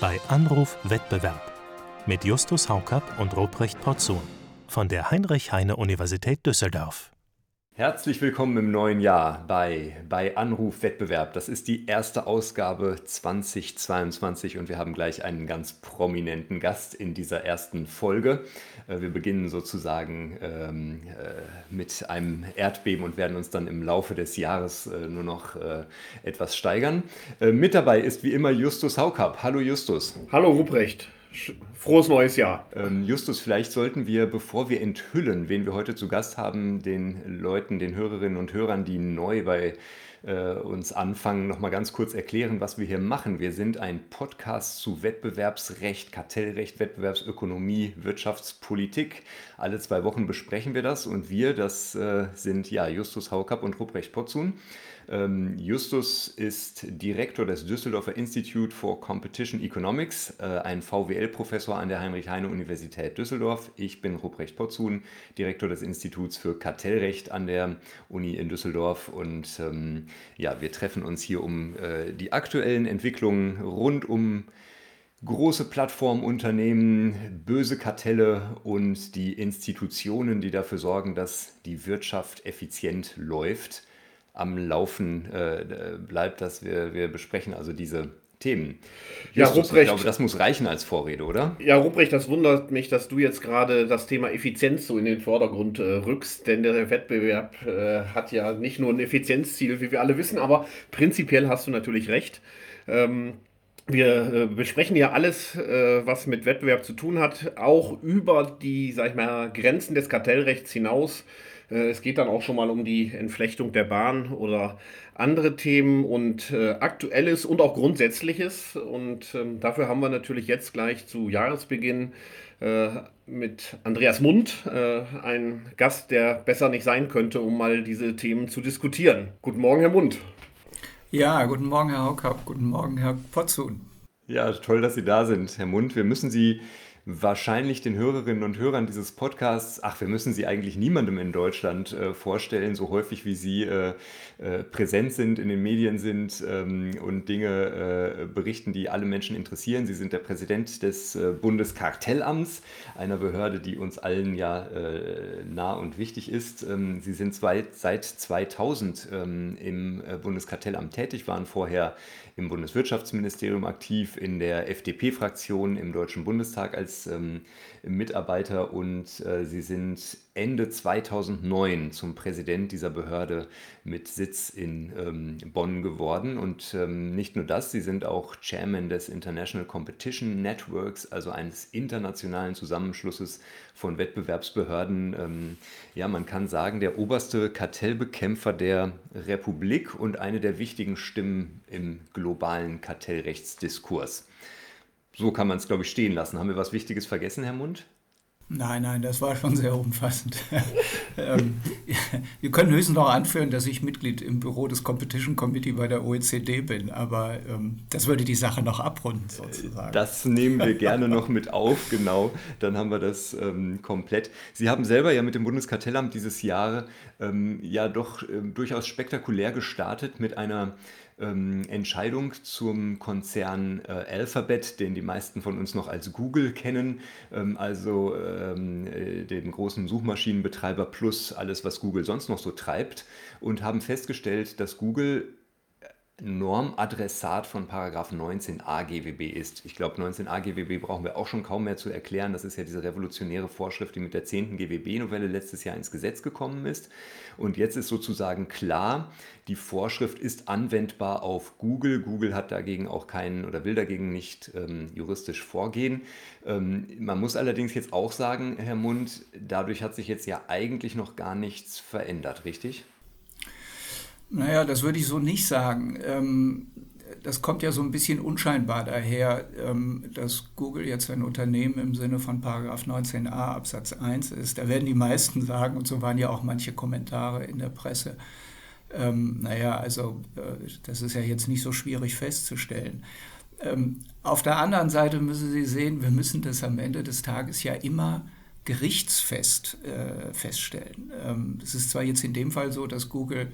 bei Anruf Wettbewerb mit Justus Haukapp und Ruprecht Porzun von der Heinrich-Heine-Universität Düsseldorf. Herzlich willkommen im neuen Jahr bei, bei Anruf Wettbewerb. Das ist die erste Ausgabe 2022 und wir haben gleich einen ganz prominenten Gast in dieser ersten Folge. Äh, wir beginnen sozusagen ähm, äh, mit einem Erdbeben und werden uns dann im Laufe des Jahres äh, nur noch äh, etwas steigern. Äh, mit dabei ist wie immer Justus Haukapp. Hallo Justus. Hallo Ruprecht. Frohes neues Jahr. Ähm, Justus, vielleicht sollten wir, bevor wir enthüllen, wen wir heute zu Gast haben, den Leuten, den Hörerinnen und Hörern, die neu bei äh, uns anfangen, noch mal ganz kurz erklären, was wir hier machen. Wir sind ein Podcast zu Wettbewerbsrecht, Kartellrecht, Wettbewerbsökonomie, Wirtschaftspolitik. Alle zwei Wochen besprechen wir das und wir, das äh, sind ja Justus Haukapp und Ruprecht Potzun. Ähm, Justus ist Direktor des Düsseldorfer Institute for Competition Economics, äh, ein VWL-Professor an der Heinrich-Heine-Universität Düsseldorf. Ich bin Ruprecht Potzun, Direktor des Instituts für Kartellrecht an der Uni in Düsseldorf. Und ähm, ja, wir treffen uns hier, um äh, die aktuellen Entwicklungen rund um große Plattformunternehmen, böse Kartelle und die Institutionen, die dafür sorgen, dass die Wirtschaft effizient läuft, am Laufen äh, bleibt, dass wir, wir besprechen also diese Themen. Justus, ja, Ruprecht, ich glaube, das muss reichen als Vorrede, oder? Ja, Ruprecht, das wundert mich, dass du jetzt gerade das Thema Effizienz so in den Vordergrund äh, rückst, denn der Wettbewerb äh, hat ja nicht nur ein Effizienzziel, wie wir alle wissen, aber prinzipiell hast du natürlich recht. Ähm, wir äh, besprechen ja alles, äh, was mit Wettbewerb zu tun hat, auch über die, sag ich mal, Grenzen des Kartellrechts hinaus. Äh, es geht dann auch schon mal um die Entflechtung der Bahn oder andere Themen und äh, Aktuelles und auch Grundsätzliches. Und ähm, dafür haben wir natürlich jetzt gleich zu Jahresbeginn äh, mit Andreas Mund, äh, ein Gast, der besser nicht sein könnte, um mal diese Themen zu diskutieren. Guten Morgen, Herr Mund. Ja, guten Morgen, Herr Haukapp. Guten Morgen, Herr Potzun. Ja, toll, dass Sie da sind, Herr Mund. Wir müssen Sie wahrscheinlich den Hörerinnen und Hörern dieses Podcasts, ach, wir müssen sie eigentlich niemandem in Deutschland äh, vorstellen, so häufig wie sie äh, äh, präsent sind, in den Medien sind ähm, und Dinge äh, berichten, die alle Menschen interessieren. Sie sind der Präsident des äh, Bundeskartellamts, einer Behörde, die uns allen ja äh, nah und wichtig ist. Ähm, sie sind zwei, seit 2000 ähm, im Bundeskartellamt tätig, waren vorher im Bundeswirtschaftsministerium aktiv, in der FDP-Fraktion im Deutschen Bundestag als ähm, Mitarbeiter und äh, sie sind Ende 2009 zum Präsident dieser Behörde mit Sitz in ähm, Bonn geworden. Und ähm, nicht nur das, sie sind auch Chairman des International Competition Networks, also eines internationalen Zusammenschlusses von Wettbewerbsbehörden. Ähm, ja, man kann sagen, der oberste Kartellbekämpfer der Republik und eine der wichtigen Stimmen im globalen Kartellrechtsdiskurs. So kann man es, glaube ich, stehen lassen. Haben wir was Wichtiges vergessen, Herr Mund? Nein, nein, das war schon sehr umfassend. ähm, wir können höchstens noch anführen, dass ich Mitglied im Büro des Competition Committee bei der OECD bin, aber ähm, das würde die Sache noch abrunden sozusagen. Das nehmen wir gerne noch mit auf, genau. Dann haben wir das ähm, komplett. Sie haben selber ja mit dem Bundeskartellamt dieses Jahr ähm, ja doch ähm, durchaus spektakulär gestartet mit einer ähm, Entscheidung zum Konzern äh, Alphabet, den die meisten von uns noch als Google kennen, ähm, also ähm, äh, den großen Suchmaschinenbetreiber plus alles, was Google sonst noch so treibt, und haben festgestellt, dass Google Normadressat von Paragraph 19a GWB ist. Ich glaube, 19a GWB brauchen wir auch schon kaum mehr zu erklären. Das ist ja diese revolutionäre Vorschrift, die mit der 10. GWB-Novelle letztes Jahr ins Gesetz gekommen ist. Und jetzt ist sozusagen klar, die Vorschrift ist anwendbar auf Google. Google hat dagegen auch keinen oder will dagegen nicht ähm, juristisch vorgehen. Ähm, man muss allerdings jetzt auch sagen, Herr Mund, dadurch hat sich jetzt ja eigentlich noch gar nichts verändert, richtig? Naja, das würde ich so nicht sagen. Ähm, das kommt ja so ein bisschen unscheinbar daher, ähm, dass Google jetzt ein Unternehmen im Sinne von Paragraph 19a Absatz 1 ist. Da werden die meisten sagen, und so waren ja auch manche Kommentare in der Presse, ähm, naja, also äh, das ist ja jetzt nicht so schwierig festzustellen. auf der anderen Seite müssen Sie sehen, wir müssen das am Ende des Tages ja immer gerichtsfest äh, feststellen. Es ist zwar jetzt in dem Fall so, dass Google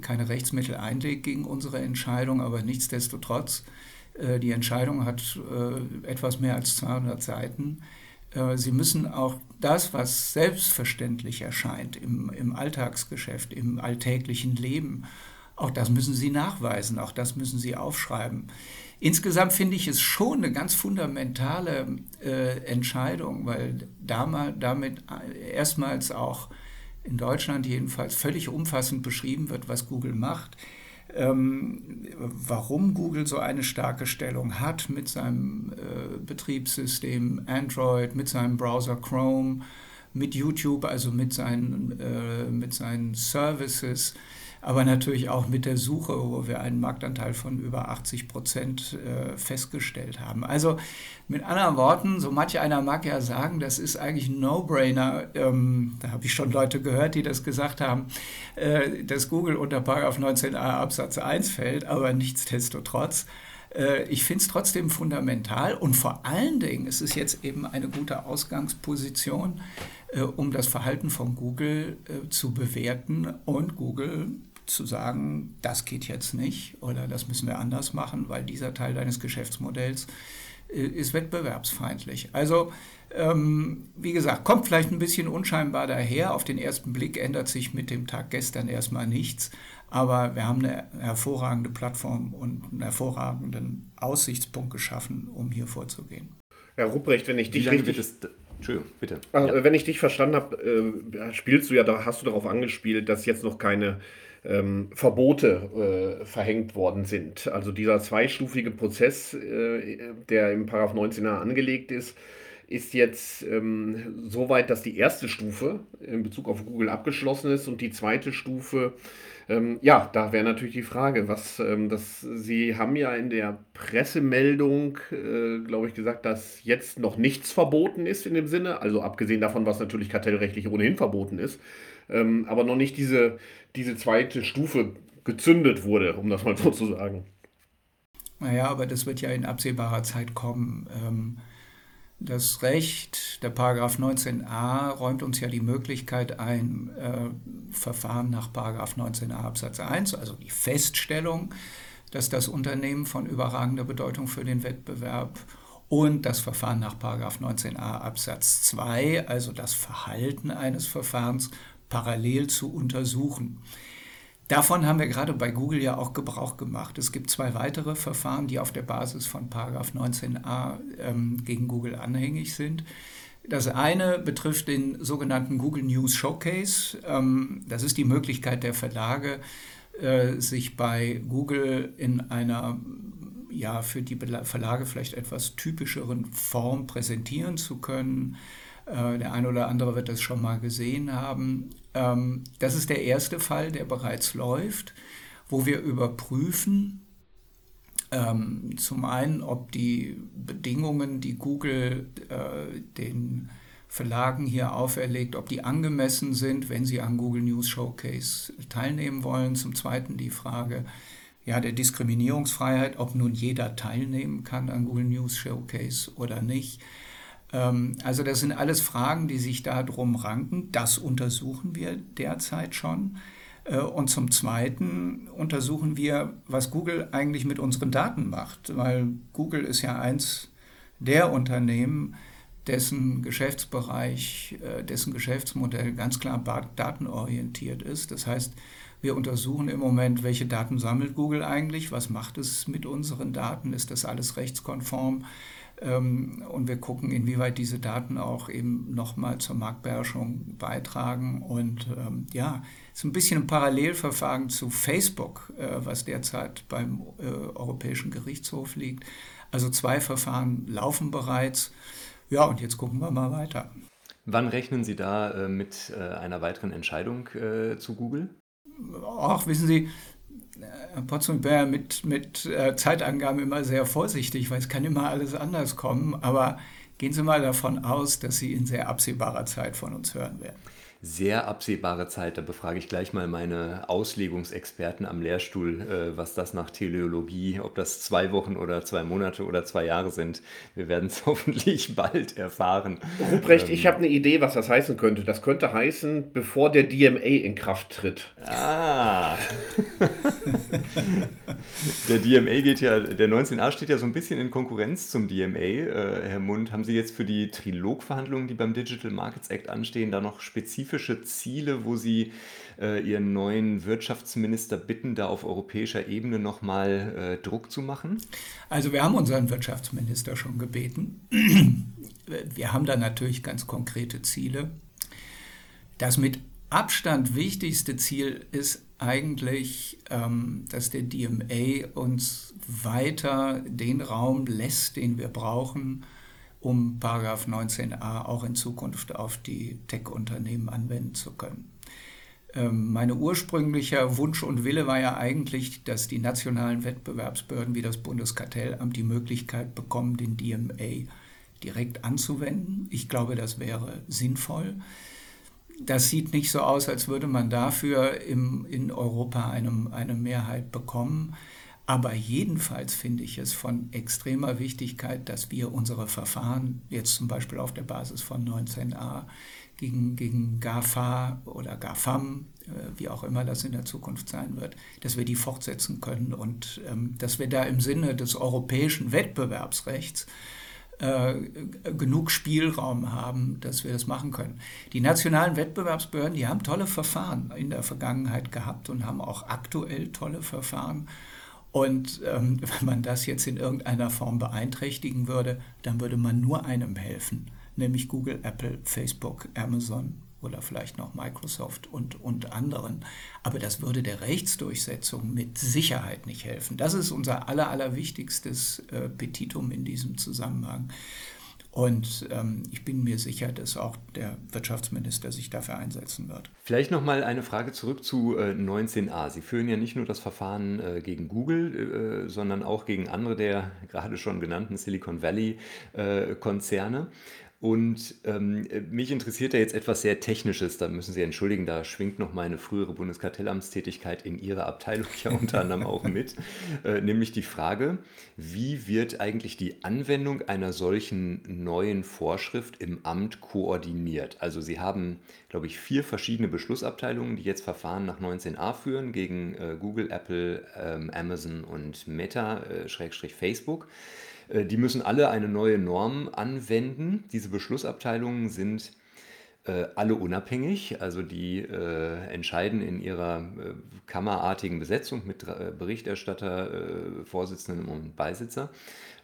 keine Rechtsmittel einlegt gegen unsere Entscheidung, aber nichtsdestotrotz Äh, die Entscheidung hat äh, etwas mehr als 200 Seiten. Äh, Sie müssen auch das, was selbstverständlich erscheint im, im Alltagsgeschäft, im alltäglichen Leben, auch das müssen Sie nachweisen, auch das müssen Sie aufschreiben. Insgesamt finde ich es schon eine ganz fundamentale äh, Entscheidung, weil damals, damit erstmals auch in Deutschland jedenfalls völlig umfassend beschrieben wird, was Google macht. Ähm, warum Google so eine starke Stellung hat mit seinem äh, Betriebssystem Android, mit seinem Browser Chrome, mit YouTube, also mit seinen, äh, mit seinen Services aber natürlich auch mit der Suche, wo wir einen Marktanteil von über 80 Prozent äh, festgestellt haben. Also mit anderen Worten, so manch einer mag ja sagen, das ist eigentlich ein No-Brainer. Ähm, da habe ich schon Leute gehört, die das gesagt haben, äh, dass Google unter 19a Absatz 1 fällt, aber nichtsdestotrotz äh, ich finde es trotzdem fundamental und vor allen Dingen ist es jetzt eben eine gute Ausgangsposition, äh, um das Verhalten von Google zu bewerten und Google zu sagen, das geht jetzt nicht oder das müssen wir anders machen, weil dieser Teil deines Geschäftsmodells äh, ist wettbewerbsfeindlich. Also, ähm, wie gesagt, kommt vielleicht ein bisschen unscheinbar daher. Auf den ersten Blick ändert sich mit dem Tag gestern erstmal nichts. Aber wir haben eine hervorragende Plattform und einen hervorragenden Aussichtspunkt geschaffen, um hier vorzugehen. Herr Rupprecht, wenn ich dich richtig... Entschuldigung, bitte. Also, ja. Wenn ich dich verstanden habe, äh, spielst du ja, da hast du darauf angespielt, dass jetzt noch keine ähm, Verbote äh, verhängt worden sind. Also dieser zweistufige Prozess, äh, der im Paragraph 19a angelegt ist, ist jetzt ähm, so weit, dass die erste Stufe in Bezug auf Google abgeschlossen ist und die zweite Stufe, ähm, ja, da wäre natürlich die Frage, was, ähm, das, Sie haben ja in der Pressemeldung, äh, glaube ich, gesagt, dass jetzt noch nichts verboten ist in dem Sinne, also abgesehen davon, was natürlich kartellrechtlich ohnehin verboten ist ähm, aber noch nicht diese, diese zweite Stufe gezündet wurde, um das mal so zu sagen. Naja, aber das wird ja in absehbarer Zeit kommen. Das Recht, der Paragraph 19a, räumt uns ja die Möglichkeit ein, äh, Verfahren nach Paragraph 19a Absatz 1, also die Feststellung, dass das Unternehmen von überragender Bedeutung für den Wettbewerb und das Verfahren nach Paragraph 19a Absatz 2, also das Verhalten eines Verfahrens parallel zu untersuchen. Davon haben wir gerade bei Google ja auch Gebrauch gemacht. Es gibt zwei weitere Verfahren, die auf der Basis von 19a ähm, gegen Google anhängig sind. Das eine betrifft den sogenannten Google News Showcase. Ähm, das ist die Möglichkeit der Verlage, äh, sich bei Google in einer ja, für die Verlage vielleicht etwas typischeren Form präsentieren zu können. Äh, der eine oder andere wird das schon mal gesehen haben. Ähm, das ist der erste Fall, der bereits läuft, wo wir überprüfen, ähm, zum einen, ob die Bedingungen, die Google äh, den Verlagen hier auferlegt, ob die angemessen sind, wenn sie an Google News Showcase teilnehmen wollen. Zum Zweiten die Frage ja, der Diskriminierungsfreiheit, ob nun jeder teilnehmen kann an Google News Showcase oder nicht. Ähm, also das sind alles Fragen, die sich darum ranken. Das untersuchen wir derzeit schon. Äh, und zum Zweiten untersuchen wir, was Google eigentlich mit unseren Daten macht, weil Google ist ja eins der Unternehmen, dessen Geschäftsbereich, äh, dessen Geschäftsmodell ganz klar datenorientiert ist. Das heißt, wir untersuchen im Moment, welche Daten sammelt Google eigentlich, was macht es mit unseren Daten, ist das alles rechtskonform, und wir gucken, inwieweit diese Daten auch eben nochmal zur Marktbeherrschung beitragen. Und ähm, ja, es ist ein bisschen ein Parallelverfahren zu Facebook, äh, was derzeit beim äh, Europäischen Gerichtshof liegt. Also zwei Verfahren laufen bereits. Ja, und jetzt gucken wir mal weiter. Wann rechnen Sie da äh, mit äh, einer weiteren Entscheidung äh, zu Google? Ach, wissen Sie, Potsdam wäre mit, mit äh, Zeitangaben immer sehr vorsichtig, weil es kann immer alles anders kommen. Aber gehen Sie mal davon aus, dass Sie in sehr absehbarer Zeit von uns hören werden sehr absehbare Zeit. Da befrage ich gleich mal meine Auslegungsexperten am Lehrstuhl, äh, was das nach Teleologie, ob das zwei Wochen oder zwei Monate oder zwei Jahre sind. Wir werden es hoffentlich bald erfahren. Ruprecht, ähm, ich habe eine Idee, was das heißen könnte. Das könnte heißen, bevor der DMA in Kraft tritt. Ah. der DMA geht ja, der 19a steht ja so ein bisschen in Konkurrenz zum DMA. Äh, Herr Mund, haben Sie jetzt für die Trilogverhandlungen, die beim Digital Markets Act anstehen, da noch spezifische Ziele, wo Sie äh, Ihren neuen Wirtschaftsminister bitten, da auf europäischer Ebene nochmal äh, Druck zu machen? Also wir haben unseren Wirtschaftsminister schon gebeten. Wir haben da natürlich ganz konkrete Ziele. Das mit Abstand wichtigste Ziel ist eigentlich, ähm, dass der DMA uns weiter den Raum lässt, den wir brauchen, um Paragraph 19a auch in Zukunft auf die Tech-Unternehmen anwenden zu können. Ähm, mein ursprünglicher Wunsch und Wille war ja eigentlich, dass die nationalen Wettbewerbsbehörden wie das Bundeskartellamt die Möglichkeit bekommen, den DMA direkt anzuwenden. Ich glaube, das wäre sinnvoll. Das sieht nicht so aus, als würde man dafür im, in Europa eine, eine Mehrheit bekommen. Aber jedenfalls finde ich es von extremer Wichtigkeit, dass wir unsere Verfahren, jetzt zum Beispiel auf der Basis von 19a, gegen, gegen GAFA oder GAFAM, äh, wie auch immer das in der Zukunft sein wird, dass wir die fortsetzen können und ähm, dass wir da im Sinne des europäischen Wettbewerbsrechts äh, genug Spielraum haben, dass wir das machen können. Die nationalen Wettbewerbsbehörden, die haben tolle Verfahren in der Vergangenheit gehabt und haben auch aktuell tolle Verfahren. Und ähm, wenn man das jetzt in irgendeiner Form beeinträchtigen würde, dann würde man nur einem helfen, nämlich Google, Apple, Facebook, Amazon oder vielleicht noch Microsoft und, und anderen. Aber das würde der Rechtsdurchsetzung mit Sicherheit nicht helfen. Das ist unser aller, allerwichtigstes äh, Petitum in diesem Zusammenhang. Und ähm, ich bin mir sicher, dass auch der Wirtschaftsminister sich dafür einsetzen wird. Vielleicht noch mal eine Frage zurück zu äh, 19a. Sie führen ja nicht nur das Verfahren äh, gegen Google, äh, sondern auch gegen andere der gerade schon genannten Silicon Valley-Konzerne. Äh, und ähm, mich interessiert da jetzt etwas sehr Technisches, da müssen Sie entschuldigen, da schwingt noch meine frühere Bundeskartellamtstätigkeit in Ihrer Abteilung ja unter anderem auch mit, äh, nämlich die Frage, wie wird eigentlich die Anwendung einer solchen neuen Vorschrift im Amt koordiniert? Also Sie haben, glaube ich, vier verschiedene Beschlussabteilungen, die jetzt Verfahren nach 19a führen gegen äh, Google, Apple, ähm, Amazon und Meta, äh, Schrägstrich Facebook. Äh, die müssen alle eine neue Norm anwenden. Diese Beschlussabteilungen sind äh, alle unabhängig, also die äh, entscheiden in ihrer äh, kammerartigen Besetzung mit äh, Berichterstatter, äh, Vorsitzenden und Beisitzer.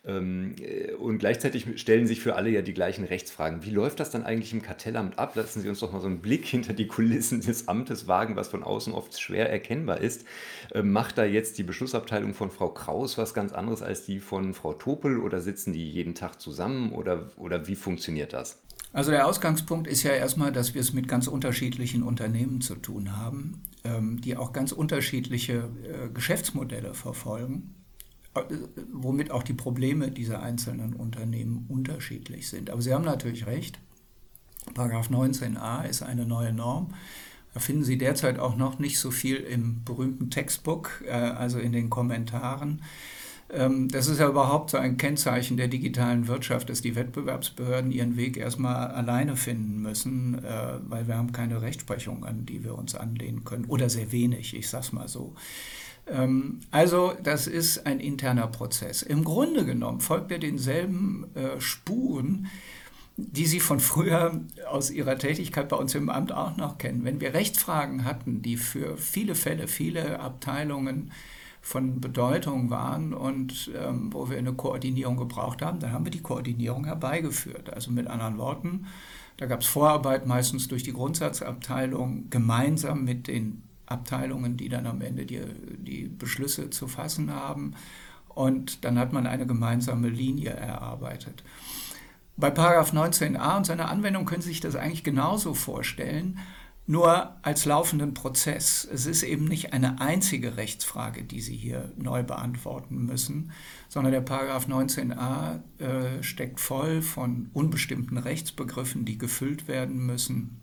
Ähm, äh, und gleichzeitig stellen sich für alle ja die gleichen Rechtsfragen. Wie läuft das dann eigentlich im Kartellamt ab? Lassen Sie uns doch mal so einen Blick hinter die Kulissen des Amtes wagen, was von außen oft schwer erkennbar ist. Ähm, macht da jetzt die Beschlussabteilung von Frau Kraus was ganz anderes als die von Frau Topel oder sitzen die jeden Tag zusammen oder, oder wie funktioniert das? Also der Ausgangspunkt ist ja erstmal, dass wir es mit ganz unterschiedlichen Unternehmen zu tun haben, ähm, die auch ganz unterschiedliche äh, Geschäftsmodelle verfolgen, äh, womit auch die Probleme dieser einzelnen Unternehmen unterschiedlich sind. Aber Sie haben natürlich recht, Paragraph 19a ist eine neue Norm. Da finden Sie derzeit auch noch nicht so viel im berühmten Textbook, äh, also in den Kommentaren. Ähm, das ist ja überhaupt so ein Kennzeichen der digitalen Wirtschaft, dass die Wettbewerbsbehörden ihren Weg erstmal alleine finden müssen, äh, weil wir haben keine Rechtsprechung, an die wir uns anlehnen können. Oder sehr wenig, ich sag's mal so. Ähm, also das ist ein interner Prozess. Im Grunde genommen folgt er denselben äh, Spuren, die Sie von früher aus Ihrer Tätigkeit bei uns im Amt auch noch kennen. Wenn wir Rechtsfragen hatten, die für viele Fälle, viele Abteilungen von Bedeutung waren und ähm, wo wir eine Koordinierung gebraucht haben, dann haben wir die Koordinierung herbeigeführt. Also mit anderen Worten, da gab es Vorarbeit meistens durch die Grundsatzabteilung gemeinsam mit den Abteilungen, die dann am Ende die, die Beschlüsse zu fassen haben. Und dann hat man eine gemeinsame Linie erarbeitet. Bei Paragraph 19a und seiner Anwendung können Sie sich das eigentlich genauso vorstellen nur als laufenden Prozess. Es ist eben nicht eine einzige Rechtsfrage, die Sie hier neu beantworten müssen, sondern der Paragraph 19a äh, steckt voll von unbestimmten Rechtsbegriffen, die gefüllt werden müssen.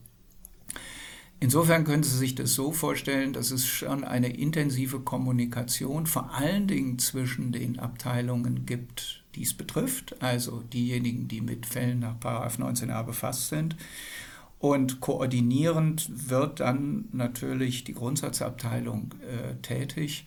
Insofern können Sie sich das so vorstellen, dass es schon eine intensive Kommunikation vor allen Dingen zwischen den Abteilungen gibt, die es betrifft, also diejenigen, die mit Fällen nach 19a befasst sind, Und koordinierend wird dann natürlich die Grundsatzabteilung äh, tätig.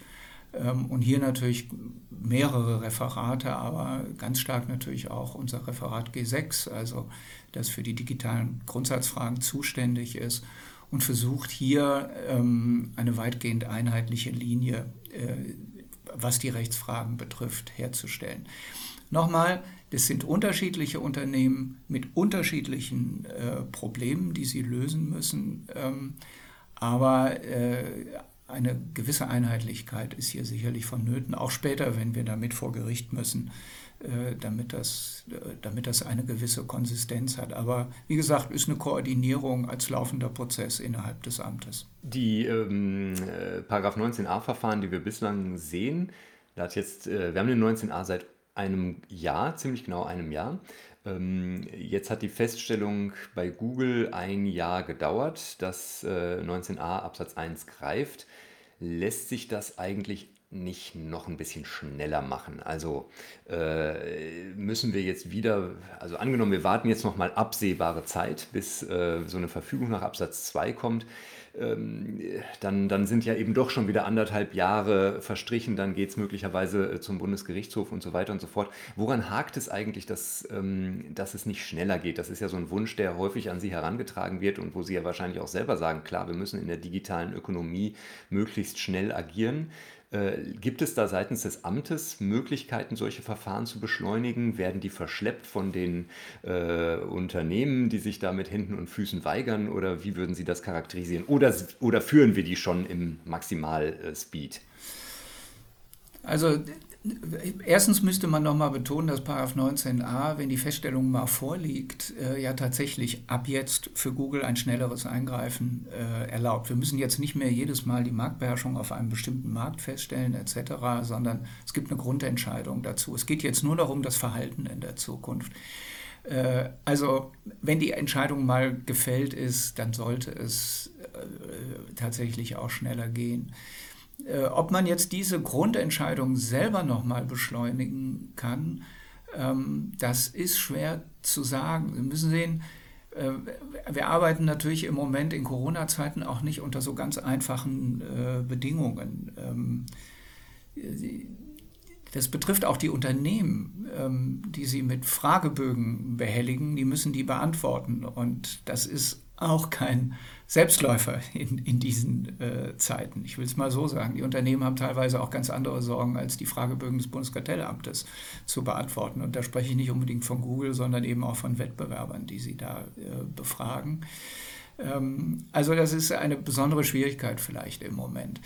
Ähm, und hier natürlich mehrere Referate, aber ganz stark natürlich auch unser Referat G6, also das für die digitalen Grundsatzfragen zuständig ist und versucht hier ähm, eine weitgehend einheitliche Linie, äh, was die Rechtsfragen betrifft, herzustellen. Nochmal, das sind unterschiedliche Unternehmen mit unterschiedlichen äh, Problemen, die sie lösen müssen. Ähm, aber äh, eine gewisse Einheitlichkeit ist hier sicherlich vonnöten, auch später, wenn wir damit vor Gericht müssen, äh, damit, das, äh, damit das eine gewisse Konsistenz hat. Aber wie gesagt, ist eine Koordinierung als laufender Prozess innerhalb des Amtes. Die ähm, äh, Paragraph 19a-Verfahren, die wir bislang sehen, da hat jetzt, äh, wir haben den 19a seit einem Jahr, ziemlich genau einem Jahr. Ähm, jetzt hat die Feststellung bei Google ein Jahr gedauert, dass äh, 19a Absatz 1 greift. Lässt sich das eigentlich nicht noch ein bisschen schneller machen? Also äh, müssen wir jetzt wieder, also angenommen, wir warten jetzt noch mal absehbare Zeit, bis äh, so eine Verfügung nach Absatz 2 kommt dann, dann sind ja eben doch schon wieder anderthalb Jahre verstrichen, dann geht es möglicherweise äh, zum Bundesgerichtshof und so weiter und so fort. Woran hakt es eigentlich, dass, ähm, dass es nicht schneller geht? Das ist ja so ein Wunsch, der häufig an Sie herangetragen wird und wo Sie ja wahrscheinlich auch selber sagen, klar, wir müssen in der digitalen Ökonomie möglichst schnell agieren. Äh, gibt es da seitens des Amtes Möglichkeiten, solche Verfahren zu beschleunigen? Werden die verschleppt von den äh, Unternehmen, die sich da mit Händen und Füßen weigern? Oder wie würden Sie das charakterisieren? Oder, oder führen wir die schon im Maximalspeed? Also Erstens müsste man nochmal betonen, dass 19a, wenn die Feststellung mal vorliegt, äh, ja tatsächlich ab jetzt für Google ein schnelleres Eingreifen äh, erlaubt. Wir müssen jetzt nicht mehr jedes Mal die Marktbeherrschung auf einem bestimmten Markt feststellen etc., sondern es gibt eine Grundentscheidung dazu. Es geht jetzt nur darum, das Verhalten in der Zukunft. Äh, also wenn die Entscheidung mal gefällt ist, dann sollte es äh, tatsächlich auch schneller gehen. Äh, ob man jetzt diese Grundentscheidung selber nochmal beschleunigen kann, ähm, das ist schwer zu sagen. Sie müssen sehen, äh, wir arbeiten natürlich im Moment in Corona-Zeiten auch nicht unter so ganz einfachen äh, Bedingungen. Ähm, das betrifft auch die Unternehmen, ähm, die sie mit Fragebögen behelligen, die müssen die beantworten. Und das ist auch kein Selbstläufer in, in diesen äh, Zeiten. Ich will es mal so sagen. Die Unternehmen haben teilweise auch ganz andere Sorgen, als die Fragebögen des Bundeskartellamtes zu beantworten. Und da spreche ich nicht unbedingt von Google, sondern eben auch von Wettbewerbern, die sie da äh, befragen. Ähm, also das ist eine besondere Schwierigkeit vielleicht im Moment.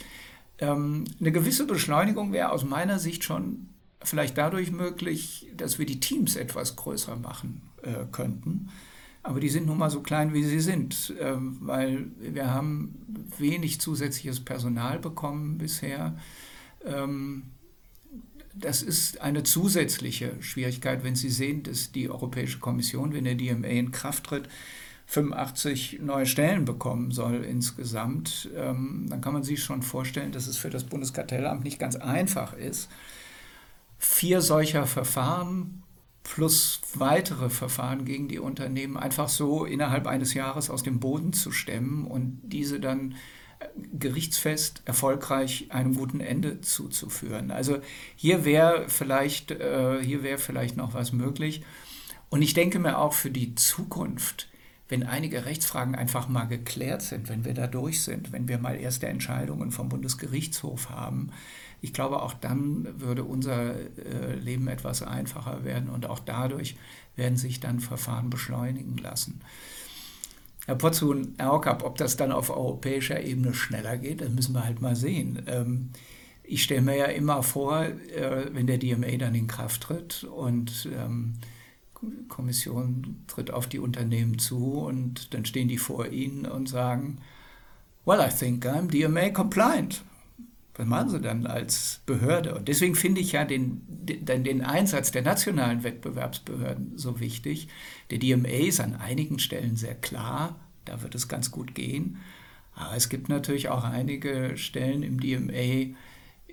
Ähm, eine gewisse Beschleunigung wäre aus meiner Sicht schon vielleicht dadurch möglich, dass wir die Teams etwas größer machen äh, könnten. Aber die sind nun mal so klein, wie sie sind, ähm, weil wir haben wenig zusätzliches Personal bekommen bisher. Ähm, das ist eine zusätzliche Schwierigkeit, wenn Sie sehen, dass die Europäische Kommission, wenn der DMA in Kraft tritt, 85 neue Stellen bekommen soll insgesamt, ähm, dann kann man sich schon vorstellen, dass es für das Bundeskartellamt nicht ganz einfach ist, vier solcher Verfahren plus weitere Verfahren gegen die Unternehmen einfach so innerhalb eines Jahres aus dem Boden zu stemmen und diese dann äh, gerichtsfest erfolgreich einem guten Ende zuzuführen. Also hier wäre vielleicht, äh, hier wäre vielleicht noch was möglich. Und ich denke mir auch für die Zukunft, wenn einige Rechtsfragen einfach mal geklärt sind, wenn wir da durch sind, wenn wir mal erste Entscheidungen vom Bundesgerichtshof haben, ich glaube, auch dann würde unser äh, Leben etwas einfacher werden und auch dadurch werden sich dann Verfahren beschleunigen lassen. Herr Potzun, Herr Hockab, ob das dann auf europäischer Ebene schneller geht, das müssen wir halt mal sehen. Ähm, ich stelle mir ja immer vor, äh, wenn der DMA dann in Kraft tritt und ähm, Kommission tritt auf die Unternehmen zu und dann stehen die vor ihnen und sagen, well, I think I'm DMA compliant. Was machen sie dann als Behörde? Und deswegen finde ich ja den, den, den Einsatz der nationalen Wettbewerbsbehörden so wichtig. Der DMA ist an einigen Stellen sehr klar, da wird es ganz gut gehen. Aber es gibt natürlich auch einige Stellen im DMA,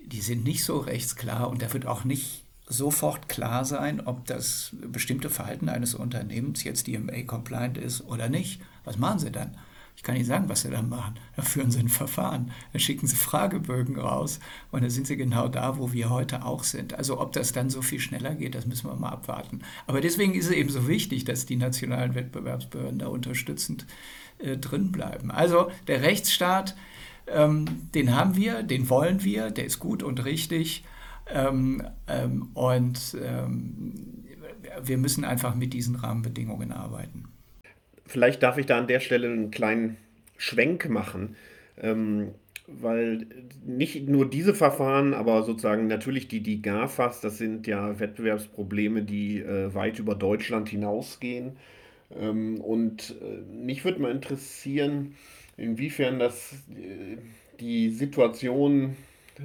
die sind nicht so rechtsklar und da wird auch nicht sofort klar sein, ob das bestimmte Verhalten eines Unternehmens jetzt DMA-compliant ist oder nicht. Was machen Sie dann? Ich kann Ihnen sagen, was Sie dann machen. Da führen Sie ein Verfahren, dann schicken Sie Fragebögen raus und dann sind Sie genau da, wo wir heute auch sind. Also ob das dann so viel schneller geht, das müssen wir mal abwarten. Aber deswegen ist es eben so wichtig, dass die nationalen Wettbewerbsbehörden da unterstützend äh, drin bleiben. Also der Rechtsstaat, ähm, den haben wir, den wollen wir, der ist gut und richtig. Ähm, ähm, und ähm, wir müssen einfach mit diesen Rahmenbedingungen arbeiten. Vielleicht darf ich da an der Stelle einen kleinen Schwenk machen, ähm, weil nicht nur diese Verfahren, aber sozusagen natürlich die, die GAFAs, das sind ja Wettbewerbsprobleme, die äh, weit über Deutschland hinausgehen. Ähm, und äh, mich würde mal interessieren, inwiefern das äh, die Situation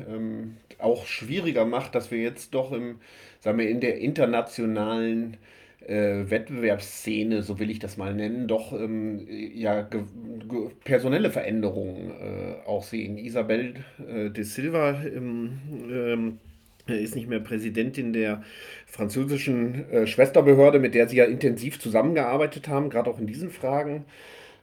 ähm, auch schwieriger macht, dass wir jetzt doch im, sagen wir, in der internationalen äh, Wettbewerbsszene, so will ich das mal nennen, doch ähm, ja, personelle Veränderungen äh, auch sehen. Isabel äh, de Silva ähm, ähm, ist nicht mehr Präsidentin der französischen äh, Schwesterbehörde, mit der sie ja intensiv zusammengearbeitet haben, gerade auch in diesen Fragen.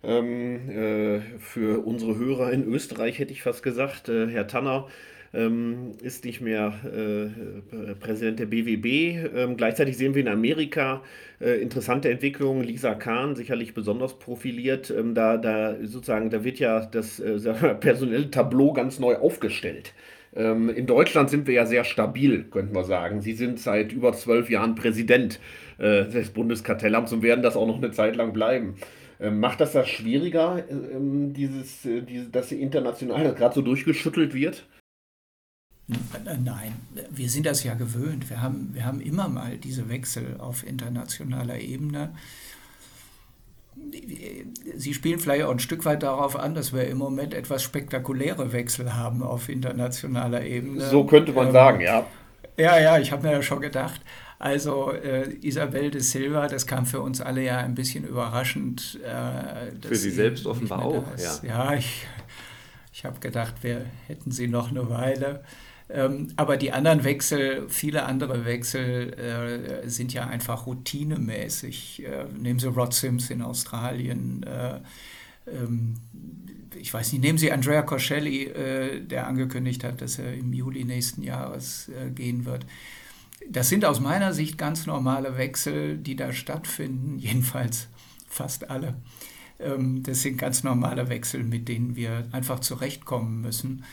Ähm, äh, für unsere Hörer in Österreich hätte ich fast gesagt, äh, Herr Tanner ähm, ist nicht mehr äh, Präsident der BWB. Ähm, gleichzeitig sehen wir in Amerika äh, interessante Entwicklungen. Lisa Kahn sicherlich besonders profiliert. Ähm, da, da sozusagen, da wird ja das äh, personelle Tableau ganz neu aufgestellt. Ähm, in Deutschland sind wir ja sehr stabil, könnten wir sagen. Sie sind seit über zwölf Jahren Präsident äh, des Bundeskartellamts und werden das auch noch eine Zeit lang bleiben. Ähm, macht das das schwieriger, ähm, dieses, äh, diese, dass international gerade so durchgeschüttelt wird? Nein, wir sind das ja gewöhnt. Wir haben, wir haben immer mal diese Wechsel auf internationaler Ebene. Sie spielen vielleicht auch ein Stück weit darauf an, dass wir im Moment etwas spektakuläre Wechsel haben auf internationaler Ebene. So könnte man ähm, sagen, ja. Ja, ja, ich habe mir ja schon gedacht. Also äh, Isabel de Silva, das kam für uns alle ja ein bisschen überraschend. Äh, für Sie selbst offenbar auch, ja. Ja, ich, ich habe gedacht, wir hätten sie noch eine Weile. Ähm, aber die anderen Wechsel, viele andere Wechsel äh, sind ja einfach routinemäßig. Äh, nehmen Sie Rod Sims in Australien. Äh, ähm, ich weiß nicht, nehmen Sie Andrea Corselli, äh, der angekündigt hat, dass er im Juli nächsten Jahres äh, gehen wird. Das sind aus meiner Sicht ganz normale Wechsel, die da stattfinden, jedenfalls fast alle. Ähm, das sind ganz normale Wechsel, mit denen wir einfach zurechtkommen müssen.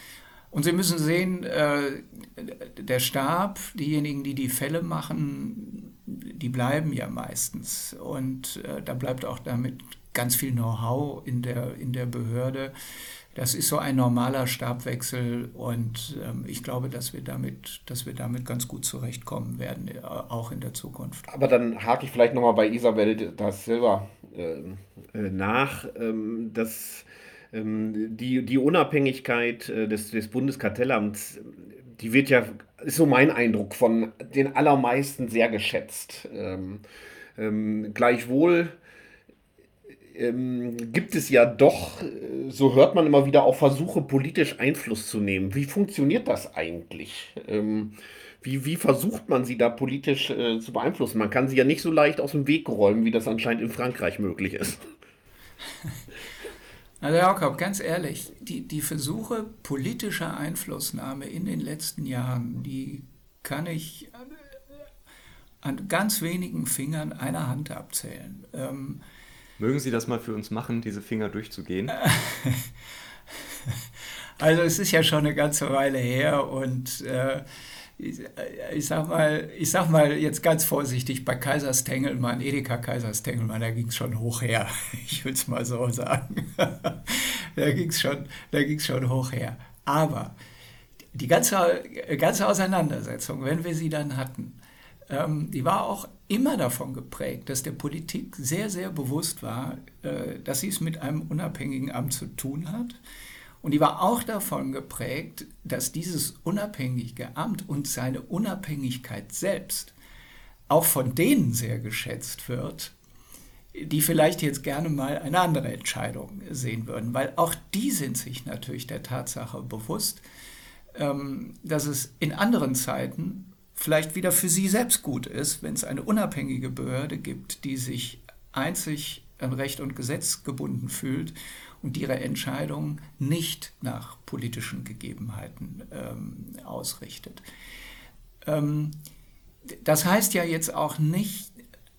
Und Sie müssen sehen, äh, der Stab, diejenigen, die die Fälle machen, die bleiben ja meistens. Und äh, da bleibt auch damit ganz viel Know-how in der, in der Behörde. Das ist so ein normaler Stabwechsel und ähm, ich glaube, dass wir, damit, dass wir damit ganz gut zurechtkommen werden, äh, auch in der Zukunft. Aber dann hake ich vielleicht nochmal bei Isabel da Silva ähm, äh, nach. Ähm, ähm, die, die Unabhängigkeit äh, des, des Bundeskartellamts, die wird ja, ist so mein Eindruck, von den allermeisten sehr geschätzt. Ähm, ähm, gleichwohl ähm, gibt es ja doch, äh, so hört man immer wieder, auch Versuche, politisch Einfluss zu nehmen. Wie funktioniert das eigentlich? Ähm, wie, wie versucht man sie da politisch äh, zu beeinflussen? Man kann sie ja nicht so leicht aus dem Weg räumen, wie das anscheinend in Frankreich möglich ist. Also Jakob, ganz ehrlich, die, die Versuche politischer Einflussnahme in den letzten Jahren, die kann ich an ganz wenigen Fingern einer Hand abzählen. Ähm, Mögen Sie das mal für uns machen, diese Finger durchzugehen? Also es ist ja schon eine ganze Weile her und äh, ich, sag mal, ich sag mal jetzt ganz vorsichtig, bei Kaiserstengelmann, Edeka Kaiserstengelmann, da ging es schon hoch her. Ich will es mal so sagen. da ging es schon, schon hoch her. Aber die ganze, ganze Auseinandersetzung, wenn wir sie dann hatten, ähm, die war auch immer davon geprägt, dass der Politik sehr, sehr bewusst war, äh, dass sie es mit einem unabhängigen Amt zu tun hat und die war auch davon geprägt, dass dieses unabhängige Amt und seine Unabhängigkeit selbst auch von denen sehr geschätzt wird, die vielleicht jetzt gerne mal eine andere Entscheidung sehen würden, weil auch die sind sich natürlich der Tatsache bewusst, ähm, dass es in anderen Zeiten vielleicht wieder für sie selbst gut ist, wenn es eine unabhängige Behörde gibt, die sich einzig an Recht und Gesetz gebunden fühlt und ihre Entscheidungen nicht nach politischen Gegebenheiten ähm, ausrichtet. Ähm, das heißt ja jetzt auch nicht,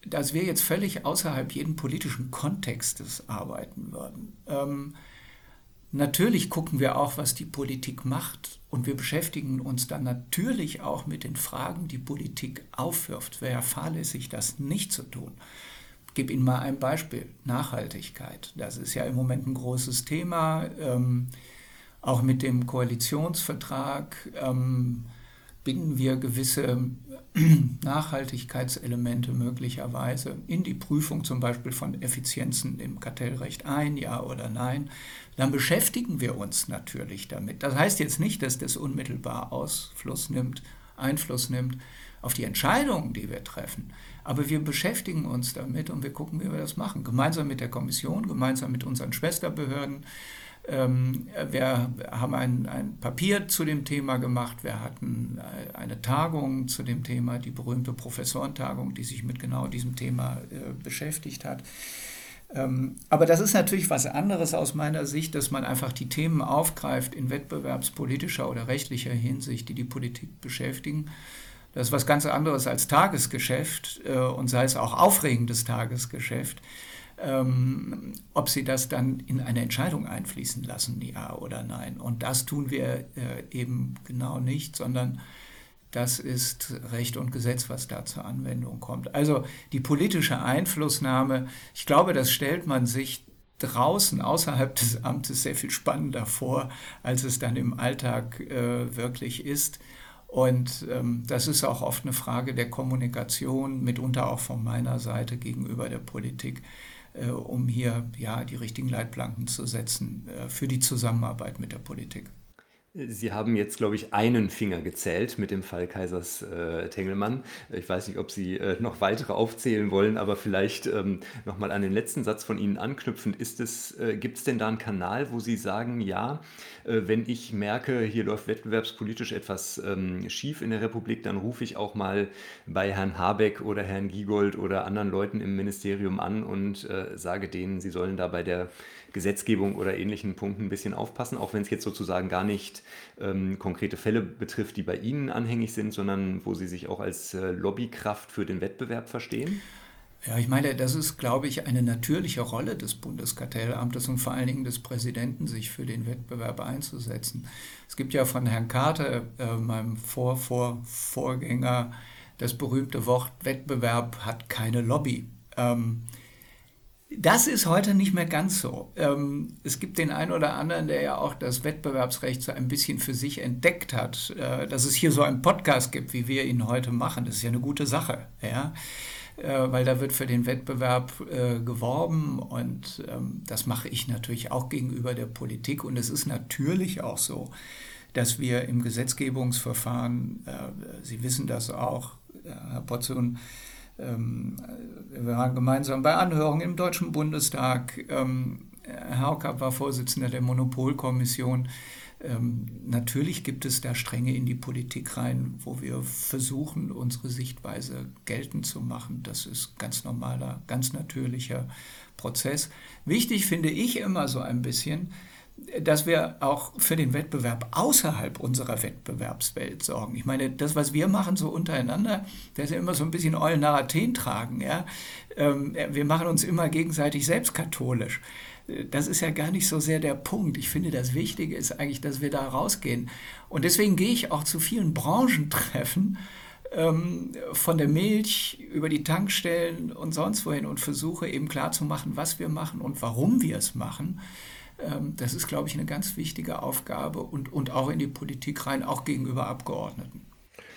dass wir jetzt völlig außerhalb jeden politischen Kontextes arbeiten würden. Ähm, natürlich gucken wir auch, was die Politik macht und wir beschäftigen uns dann natürlich auch mit den Fragen, die Politik aufwirft. Wäre fahrlässig, das nicht zu tun. Ich gebe Ihnen mal ein Beispiel. Nachhaltigkeit. Das ist ja im Moment ein großes Thema. Ähm, auch mit dem Koalitionsvertrag ähm, binden wir gewisse Nachhaltigkeitselemente möglicherweise in die Prüfung zum Beispiel von Effizienzen im Kartellrecht ein, ja oder nein, dann beschäftigen wir uns natürlich damit. Das heißt jetzt nicht, dass das unmittelbar Ausfluss nimmt, Einfluss nimmt auf die Entscheidungen, die wir treffen. Aber wir beschäftigen uns damit und wir gucken, wie wir das machen. Gemeinsam mit der Kommission, gemeinsam mit unseren Schwesterbehörden, ähm, wir haben ein, ein Papier zu dem Thema gemacht. Wir hatten äh, eine Tagung zu dem Thema, die berühmte Professorentagung, die sich mit genau diesem Thema äh, beschäftigt hat. Ähm, aber das ist natürlich was anderes aus meiner Sicht, dass man einfach die Themen aufgreift in wettbewerbspolitischer oder rechtlicher Hinsicht, die die Politik beschäftigen. Das ist was ganz anderes als Tagesgeschäft äh, und sei es auch aufregendes Tagesgeschäft ähm, ob sie das dann in eine Entscheidung einfließen lassen, ja oder nein. Und das tun wir äh, eben genau nicht, sondern das ist Recht und Gesetz, was da zur Anwendung kommt. Also die politische Einflussnahme, ich glaube, das stellt man sich draußen außerhalb des Amtes sehr viel spannender vor, als es dann im Alltag äh, wirklich ist. Und ähm, das ist auch oft eine Frage der Kommunikation, mitunter auch von meiner Seite gegenüber der Politik. Äh, um hier ja, die richtigen Leitplanken zu setzen äh, für die Zusammenarbeit mit der Politik. Sie haben jetzt, glaube ich, einen Finger gezählt mit dem Fall Kaisers äh, Tengelmann. Ich weiß nicht, ob Sie äh, noch weitere aufzählen wollen, aber vielleicht ähm, nochmal an den letzten Satz von Ihnen anknüpfend. äh, Gibt es denn da einen Kanal, wo Sie sagen, ja, äh, wenn ich merke, hier läuft wettbewerbspolitisch etwas ähm, schief in der Republik, dann rufe ich auch mal bei Herrn Habeck oder Herrn Giegold oder anderen Leuten im Ministerium an und äh, sage denen, sie sollen da bei der Gesetzgebung oder ähnlichen Punkten ein bisschen aufpassen, auch wenn es jetzt sozusagen gar nicht ähm, konkrete Fälle betrifft, die bei Ihnen anhängig sind, sondern wo Sie sich auch als äh, Lobbykraft für den Wettbewerb verstehen? Ja, ich meine, das ist, glaube ich, eine natürliche Rolle des Bundeskartellamtes und vor allen Dingen des Präsidenten, sich für den Wettbewerb einzusetzen. Es gibt ja von Herrn Carter, äh, meinem Vor -Vor Vorgänger, das berühmte Wort Wettbewerb hat keine Lobby. Ähm, das ist heute nicht mehr ganz so. Ähm, es gibt den einen oder anderen, der ja auch das Wettbewerbsrecht so ein bisschen für sich entdeckt hat. Äh, dass es hier so einen Podcast gibt, wie wir ihn heute machen, das ist ja eine gute Sache. Ja? Äh, weil da wird für den Wettbewerb äh, geworben und ähm, das mache ich natürlich auch gegenüber der Politik. Und es ist natürlich auch so, dass wir im Gesetzgebungsverfahren, Sie wissen das auch, Herr Potzun, wir waren gemeinsam bei Anhörungen im Deutschen Bundestag. Ähm, Herr Haukapp war Vorsitzender der Monopolkommission. Ähm, natürlich gibt es da Stränge in die Politik rein, wo wir versuchen, unsere Sichtweise geltend zu machen. Das ist ganz normaler, ganz natürlicher Prozess. Wichtig finde ich immer so ein bisschen, dass wir auch für den Wettbewerb außerhalb unserer Wettbewerbswelt sorgen. Ich meine, das, was wir machen so untereinander, das ist ja immer so ein bisschen Eulen nach Athen tragen. Ja? Ähm, wir machen uns immer gegenseitig selbst katholisch. Das ist ja gar nicht so sehr der Punkt. Ich finde, das Wichtige ist eigentlich, dass wir da rausgehen. Und deswegen gehe ich auch zu vielen Branchentreffen, ähm, von der Milch über die Tankstellen und sonst wohin und versuche eben klarzumachen, was wir machen und warum wir es machen. Ähm, das ist, glaube ich, eine ganz wichtige Aufgabe und, und auch in die Politik rein, auch gegenüber Abgeordneten.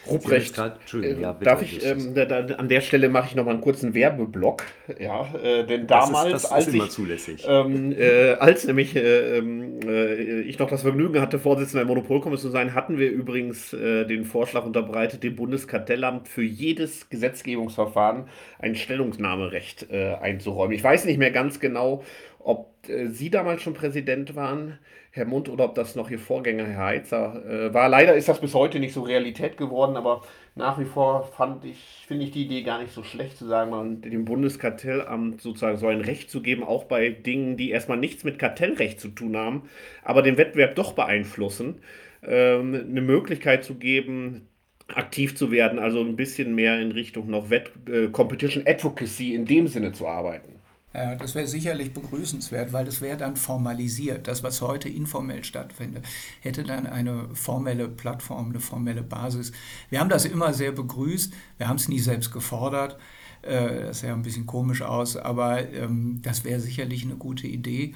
Ruprecht, äh, ja, darf ich, ähm, da, da, an der Stelle mache ich noch mal einen kurzen Werbeblock, ja, äh, denn damals, das ist, das als, ich, ähm, äh, als nämlich äh, ähm, äh, ich noch das Vergnügen hatte, Vorsitzender der Monopolkommission zu sein, hatten wir übrigens äh, den Vorschlag unterbreitet, dem Bundeskartellamt für jedes Gesetzgebungsverfahren ein Stellungnahmerecht einzuräumen. Ich weiß nicht mehr ganz genau, ob äh, Sie damals schon Präsident waren, Herr Mund, oder ob das noch Ihr Vorgänger, Herr Heitzer, äh, war. Leider ist das bis heute nicht so Realität geworden, aber nach wie vor ich, finde ich die Idee gar nicht so schlecht zu sagen, man dem Bundeskartellamt sozusagen so ein Recht zu geben, auch bei Dingen, die erstmal nichts mit Kartellrecht zu tun haben, aber den Wettbewerb doch beeinflussen, ähm, eine Möglichkeit zu geben, aktiv zu werden, also ein bisschen mehr in Richtung noch Wett äh, Competition Advocacy in dem Sinne zu arbeiten. Ja, das wäre sicherlich begrüßenswert, weil das wäre dann formalisiert. Das, was heute informell stattfindet, hätte dann eine formelle Plattform, eine formelle Basis. Wir haben das immer sehr begrüßt. Wir haben es nie selbst gefordert. Äh, das sah ein bisschen komisch aus, aber ähm, das wäre sicherlich eine gute Idee.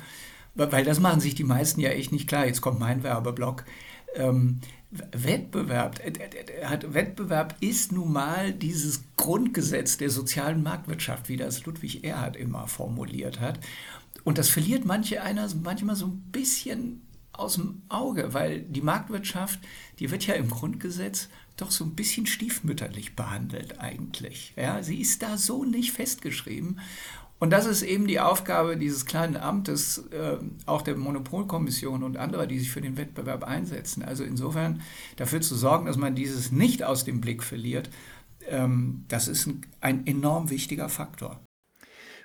Weil das machen sich die meisten ja echt nicht klar. Jetzt kommt mein Werbeblock. Wettbewerb, äh, äh, Wettbewerb ist nun mal dieses Grundgesetz der sozialen Marktwirtschaft, wie das Ludwig Erhard immer formuliert hat. Und das verliert manche einer manchmal so ein bisschen aus dem Auge, weil die Marktwirtschaft, die wird ja im Grundgesetz doch so ein bisschen stiefmütterlich behandelt eigentlich. Ja, sie ist da so nicht festgeschrieben. Und das ist eben die Aufgabe dieses kleinen Amtes, äh, auch der Monopolkommission und anderer, die sich für den Wettbewerb einsetzen. Also insofern dafür zu sorgen, dass man dieses nicht aus dem Blick verliert, ähm, das ist ein, ein enorm wichtiger Faktor.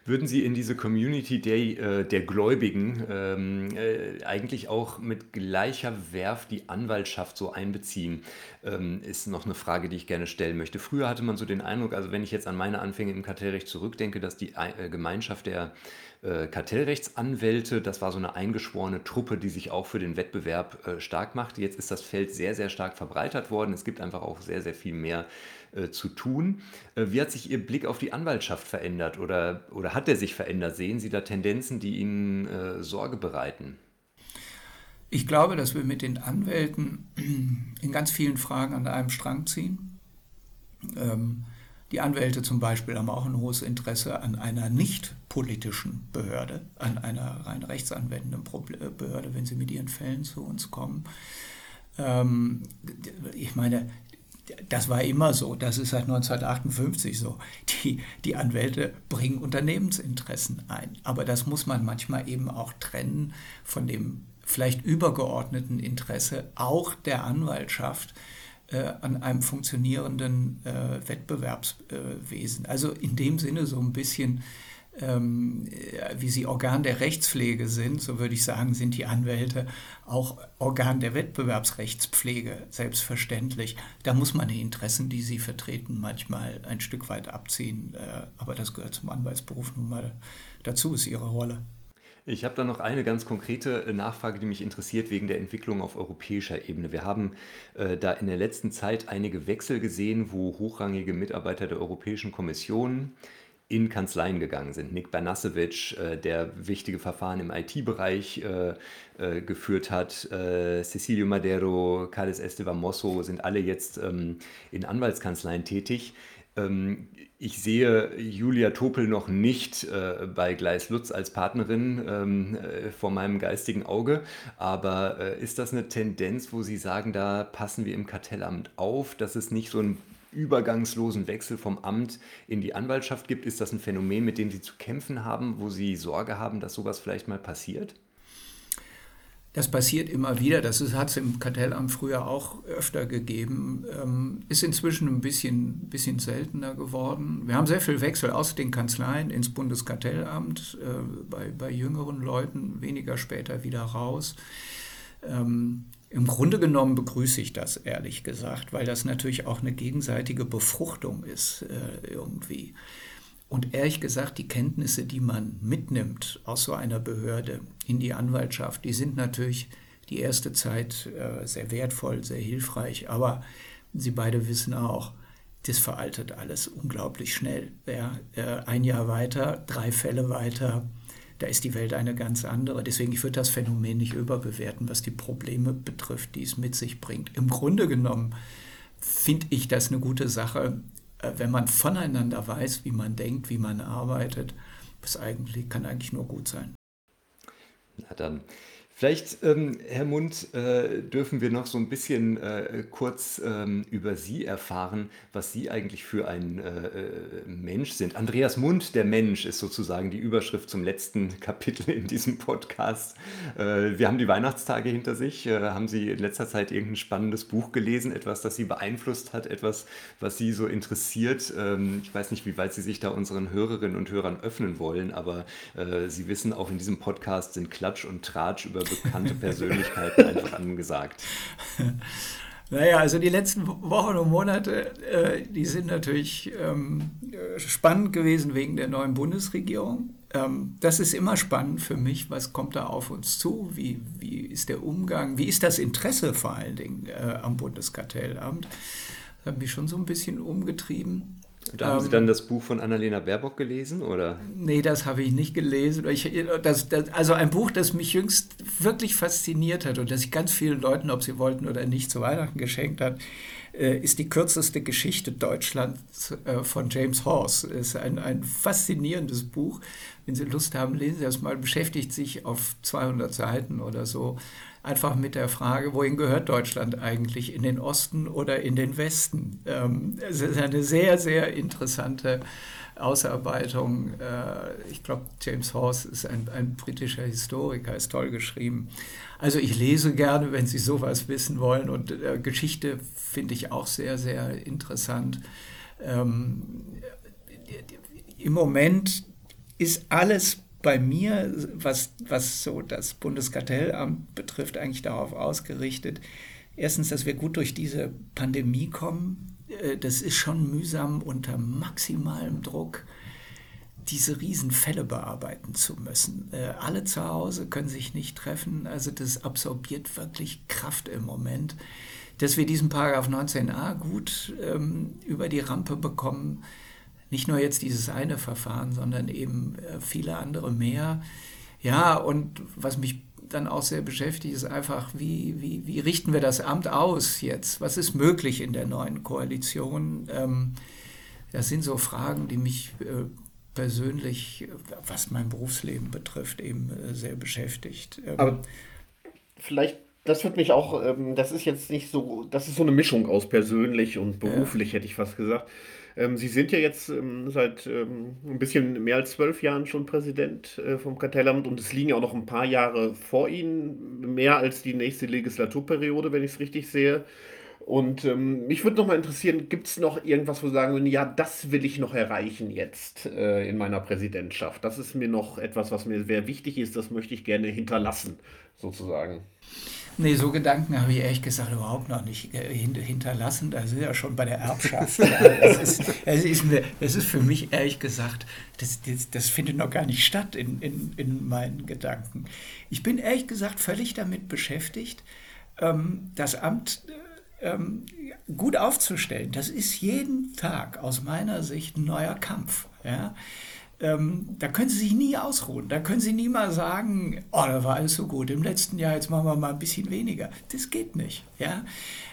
Würden Sie in diese Community Day äh, der Gläubigen ähm, äh, eigentlich auch mit gleicher Werf die Anwaltschaft so einbeziehen? Ähm, ist noch eine Frage, die ich gerne stellen möchte. Früher hatte man so den Eindruck, also wenn ich jetzt an meine Anfänge im Kartellrecht zurückdenke, dass die äh, Gemeinschaft der äh, Kartellrechtsanwälte, das war so eine eingeschworene Truppe, die sich auch für den Wettbewerb äh, stark machte. Jetzt ist das Feld sehr, sehr stark verbreitert worden. Es gibt einfach auch sehr, sehr viel mehr äh, zu tun. Äh, wie hat sich Ihr Blick auf die Anwaltschaft verändert oder, oder hat er sich verändert? Sehen Sie da Tendenzen, die Ihnen äh, Sorge bereiten? Ich glaube, dass wir mit den Anwälten in ganz vielen Fragen an einem Strang ziehen. Ähm, die Anwälte zum Beispiel haben auch ein hohes Interesse an einer nicht politischen Behörde, an einer rein rechtsanwendenden Behörde, wenn sie mit ihren Fällen zu uns kommen. Ähm, ich meine, das war immer so, das ist seit 1958 so. Die, die Anwälte bringen Unternehmensinteressen ein. Aber das muss man manchmal eben auch trennen von dem vielleicht übergeordneten Interesse auch der Anwaltschaft äh, an einem funktionierenden äh, Wettbewerbswesen. also in dem Sinne so ein bisschen ähm, wie sie Organ der Rechtspflege sind, so würde ich sagen, sind die Anwälte auch Organ der Wettbewerbsrechtspflege, selbstverständlich. Da muss man die Interessen, die sie vertreten, manchmal ein Stück weit abziehen. Äh, aber das gehört zum Anwaltsberuf nun mal dazu, ist ihre Rolle. Ich habe da noch eine ganz konkrete äh, Nachfrage, die mich interessiert wegen der Entwicklung auf europäischer Ebene. Wir haben äh, da in der letzten Zeit einige Wechsel gesehen, wo hochrangige Mitarbeiter der Europäischen Kommission in Kanzleien gegangen sind. Nick Bernasewitsch, äh, der wichtige Verfahren im IT-Bereich äh, äh, geführt hat, äh, Cecilio Madero, Carles Esteban Mosso sind alle jetzt ähm, in Anwaltskanzleien tätig. Ähm, ich sehe Julia Topel noch nicht äh, bei Gleis Lutz als Partnerin ähm, äh, vor meinem geistigen Auge, aber ist das eine Tendenz, wo Sie sagen, da passen wir im Kartellamt auf, dass es nicht so ein übergangslosen Wechsel vom Amt in die Anwaltschaft gibt? Ist das ein Phänomen, mit dem Sie zu kämpfen haben, wo Sie Sorge haben, dass sowas vielleicht mal passiert? Das passiert immer wieder. Das hat es im Kartellamt früher auch öfter gegeben. Ähm, ist inzwischen ein bisschen, bisschen seltener geworden. Wir haben sehr viel Wechsel aus den Kanzleien ins Bundeskartellamt, äh, bei, bei jüngeren Leuten, weniger später wieder raus. Ähm, im Grunde genommen begrüße ich das ehrlich gesagt, weil das natürlich auch eine gegenseitige Befruchtung ist äh, irgendwie. Und ehrlich gesagt, die Kenntnisse, die man mitnimmt aus so einer Behörde in die Anwaltschaft, die sind natürlich die erste Zeit äh, sehr wertvoll, sehr hilfreich. Aber Sie beide wissen auch, das veraltet alles unglaublich schnell. Ja, äh, ein Jahr weiter, drei Fälle weiter, da ist die Welt eine ganz andere. Deswegen, ich würde das Phänomen nicht überbewerten, was die Probleme betrifft, die es mit sich bringt. Im Grunde genommen finde ich das eine gute Sache, äh, wenn man voneinander weiß, wie man denkt, wie man arbeitet. Das eigentlich, kann eigentlich nur gut sein. Na dann Vielleicht, ähm, Herr Mund, äh, dürfen wir noch so ein bisschen äh, kurz ähm, über Sie erfahren, was Sie eigentlich für ein äh, äh, Mensch sind. Andreas Mund, der Mensch, ist sozusagen die Überschrift zum letzten Kapitel in diesem Podcast. Äh, wir haben die Weihnachtstage hinter sich. Äh, haben Sie in letzter Zeit irgendein spannendes Buch gelesen, etwas, das Sie beeinflusst hat, etwas, was Sie so interessiert? Ähm, ich weiß nicht, wie weit Sie sich da unseren Hörerinnen und Hörern öffnen wollen, aber äh, Sie wissen, auch in diesem Podcast sind Klatsch und Tratsch über bekannte Persönlichkeiten einfach angesagt. Naja, also die letzten Wochen und Monate, äh, die sind natürlich ähm, spannend gewesen wegen der neuen Bundesregierung. Ähm, das ist immer spannend für mich. Was kommt da auf uns zu? Wie, wie ist der Umgang? Wie ist das Interesse vor allen Dingen äh, am Bundeskartellamt? Das hat mich schon so ein bisschen umgetrieben. Da haben Sie ähm, dann das Buch von Annalena Baerbock gelesen, oder? Nee, das habe ich nicht gelesen. Ich, das, das, also ein Buch, das mich jüngst wirklich fasziniert hat und das ich ganz vielen Leuten, ob sie wollten oder nicht, zu Weihnachten geschenkt hat, äh, ist die kürzeste Geschichte Deutschlands äh, von James Horse. Es ist ein, ein faszinierendes Buch. Wenn Sie Lust haben, lesen Sie das mal. Beschäftigt sich auf 200 Seiten oder so einfach mit der Frage, wohin gehört Deutschland eigentlich, in den Osten oder in den Westen? Ähm, es ist eine sehr, sehr interessante Ausarbeitung. Äh, ich glaube, James Horse ist ein, ein britischer Historiker, ist toll geschrieben. Also ich lese gerne, wenn Sie sowas wissen wollen und äh, Geschichte finde ich auch sehr, sehr interessant. Ähm, Im Moment ist alles bei mir, was, was so das Bundeskartellamt betrifft, eigentlich darauf ausgerichtet, erstens, dass wir gut durch diese Pandemie kommen. Äh, das ist schon mühsam unter maximalem Druck diese Riesenfälle bearbeiten zu müssen. Äh, alle zu Hause können sich nicht treffen, also das absorbiert wirklich Kraft im Moment. Dass wir diesen Paragraph 19a gut ähm, über die Rampe bekommen, nicht nur jetzt dieses eine Verfahren, sondern eben äh, viele andere mehr. Ja, und was mich dann auch sehr beschäftigt, ist einfach, wie, wie, wie richten wir das Amt aus jetzt? Was ist möglich in der neuen Koalition? Ähm, das sind so Fragen, die mich äh, persönlich, was mein Berufsleben betrifft, eben äh, sehr beschäftigt. Ähm, Aber vielleicht das wird mich auch, ähm, das ist jetzt nicht so, das ist so eine Mischung aus persönlich und beruflich, ja. hätte ich fast gesagt. Ähm, Sie sind ja jetzt ähm, seit ähm, ein bisschen mehr als zwölf Jahren schon Präsident äh, vom Kartellamt und es liegen ja auch noch ein paar Jahre vor Ihnen, mehr als die nächste Legislaturperiode, wenn ich es richtig sehe. Und ähm, mich würde noch mal interessieren, gibt es noch irgendwas, wo Sie sagen würden, ja, das will ich noch erreichen jetzt äh, in meiner Präsidentschaft? Das ist mir noch etwas, was mir sehr wichtig ist, das möchte ich gerne hinterlassen, sozusagen. Nee, so Gedanken habe ich ehrlich gesagt überhaupt noch nicht äh, hinterlassen. Da sind ja schon bei der Erbschaft. das, ist, das, ist mir, das ist für mich ehrlich gesagt, das, das, das findet noch gar nicht statt in, in, in meinen Gedanken. Ich bin ehrlich gesagt völlig damit beschäftigt, ähm, das Amt äh, ähm, gut aufzustellen. Das ist jeden Tag aus meiner Sicht ein neuer Kampf. Ja? Ähm, da können Sie sich nie ausruhen. Da können Sie nie mal sagen, oh, da war alles so gut im letzten Jahr, jetzt machen wir mal ein bisschen weniger. Das geht nicht. Ja?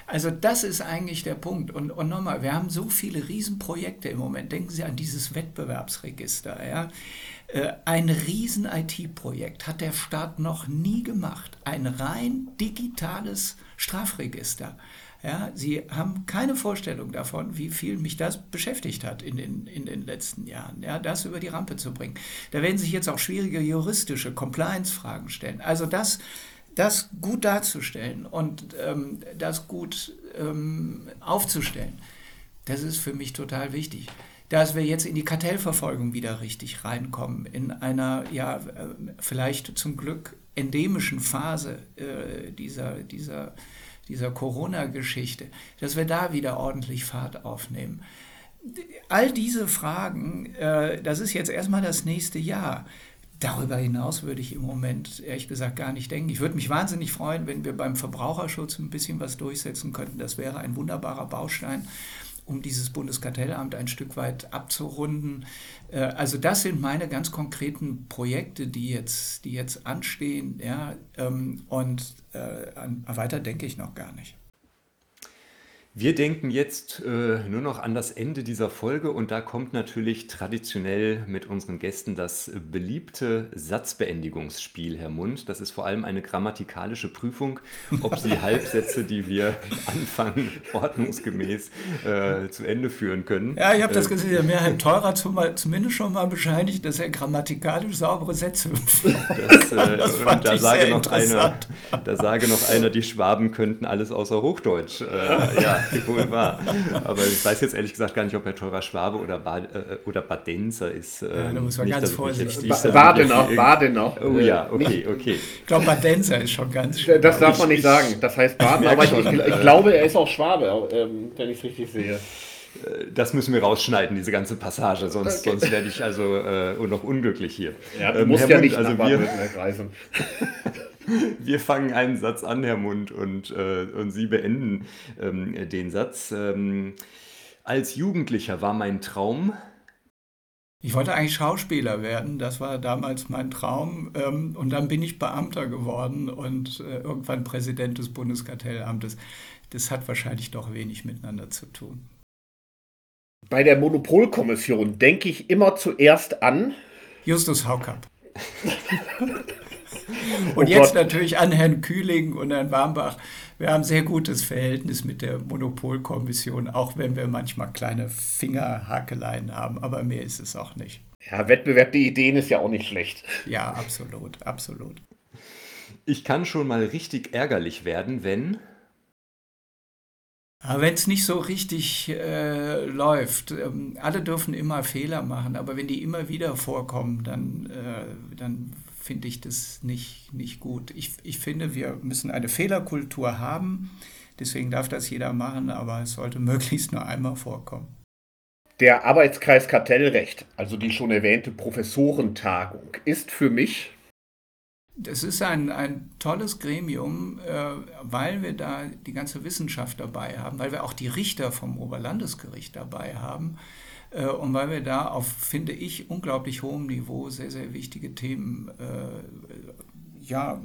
Also das ist eigentlich der Punkt. Und, und nochmal, wir haben so viele Riesenprojekte im Moment. Denken Sie an dieses Wettbewerbsregister. Ja? Äh, ein riesen IT-Projekt hat der Staat noch nie gemacht. Ein rein digitales Strafregister. Ja, Sie haben keine Vorstellung davon, wie viel mich das beschäftigt hat in den, in den letzten Jahren, ja, das über die Rampe zu bringen. Da werden sich jetzt auch schwierige juristische Compliance-Fragen stellen. Also das, das gut darzustellen und ähm, das gut ähm, aufzustellen, das ist für mich total wichtig. Dass wir jetzt in die Kartellverfolgung wieder richtig reinkommen, in einer, ja, äh, vielleicht zum Glück endemischen Phase äh, dieser, dieser dieser Corona-Geschichte, dass wir da wieder ordentlich Fahrt aufnehmen. All diese Fragen, äh, das ist jetzt erstmal das nächste Jahr. Darüber hinaus würde ich im Moment ehrlich gesagt gar nicht denken. Ich würde mich wahnsinnig freuen, wenn wir beim Verbraucherschutz ein bisschen was durchsetzen könnten. Das wäre ein wunderbarer Baustein um dieses Bundeskartellamt ein Stück weit abzurunden. Äh, also das sind meine ganz konkreten Projekte, die jetzt, die jetzt anstehen. Ja, ähm, und äh, weiter denke ich noch gar nicht. Wir denken jetzt äh, nur noch an das Ende dieser Folge und da kommt natürlich traditionell mit unseren Gästen das beliebte Satzbeendigungsspiel, Herr Mund. Das ist vor allem eine grammatikalische Prüfung, ob Sie Halbsätze, die wir anfangen, ordnungsgemäß äh, zu Ende führen können. Ja, ich habe das äh, gesehen. Der Mehrheit Teurer zum, zumindest schon mal bescheinigt, dass er grammatikalisch saubere Sätze das, äh, das fand da, sage noch einer, da sage noch einer, die Schwaben könnten alles außer Hochdeutsch. Äh, ja, wohl wahr. Aber ich weiß jetzt ehrlich gesagt gar nicht, ob er teurer Schwabe oder, Bad, äh, oder Badenser ist. Äh, ja, da muss man nicht, ganz vorsichtig sein. Badenau, Badenau. Oh ja, okay, okay. Ich glaube, Badenser ist schon ganz schön. Das darf man nicht sagen. Das heißt Baden, aber ich, ich, ich, äh, glaube, er ist auch Schwabe, ähm, wenn ich es richtig sehe. Äh, das müssen wir rausschneiden, diese ganze Passage, sonst, okay. sonst werde ich also äh, noch unglücklich hier. Ja, du ähm, musst Herr ja Mund, nicht also nach wir, reisen. wir fangen einen Satz an, Herr Mund, und, äh, und Sie beenden ähm, den Satz. Ähm, als Jugendlicher war mein Traum. Ich wollte eigentlich Schauspieler werden, das war damals mein Traum. Ähm, und dann bin ich Beamter geworden und äh, irgendwann Präsident des Bundeskartellamtes. Das hat wahrscheinlich doch wenig miteinander zu tun. Bei der Monopolkommission denke ich immer zuerst an Justus Haukapp. und oh jetzt Gott. natürlich an Herrn Kühling und Herrn Warmbach. Wir haben sehr gutes Verhältnis mit der Monopolkommission, auch wenn wir manchmal kleine Fingerhakeleien haben, aber mehr ist es auch nicht. Ja, Wettbewerb der Ideen ist ja auch nicht schlecht. Ja, absolut, absolut. Ich kann schon mal richtig ärgerlich werden, wenn wenn es nicht so richtig äh, läuft, ähm, alle dürfen immer Fehler machen, aber wenn die immer wieder vorkommen, dann, äh, dann finde ich das nicht, nicht gut. Ich, ich finde, wir müssen eine Fehlerkultur haben, deswegen darf das jeder machen, aber es sollte möglichst nur einmal vorkommen. Der Arbeitskreis Kartellrecht, also die schon erwähnte Professorentagung, ist für mich das ist ein, ein tolles Gremium, äh, weil wir da die ganze Wissenschaft dabei haben, weil wir auch die Richter vom Oberlandesgericht dabei haben und weil wir da auf, finde ich, unglaublich hohem Niveau sehr, sehr wichtige Themen äh, ja,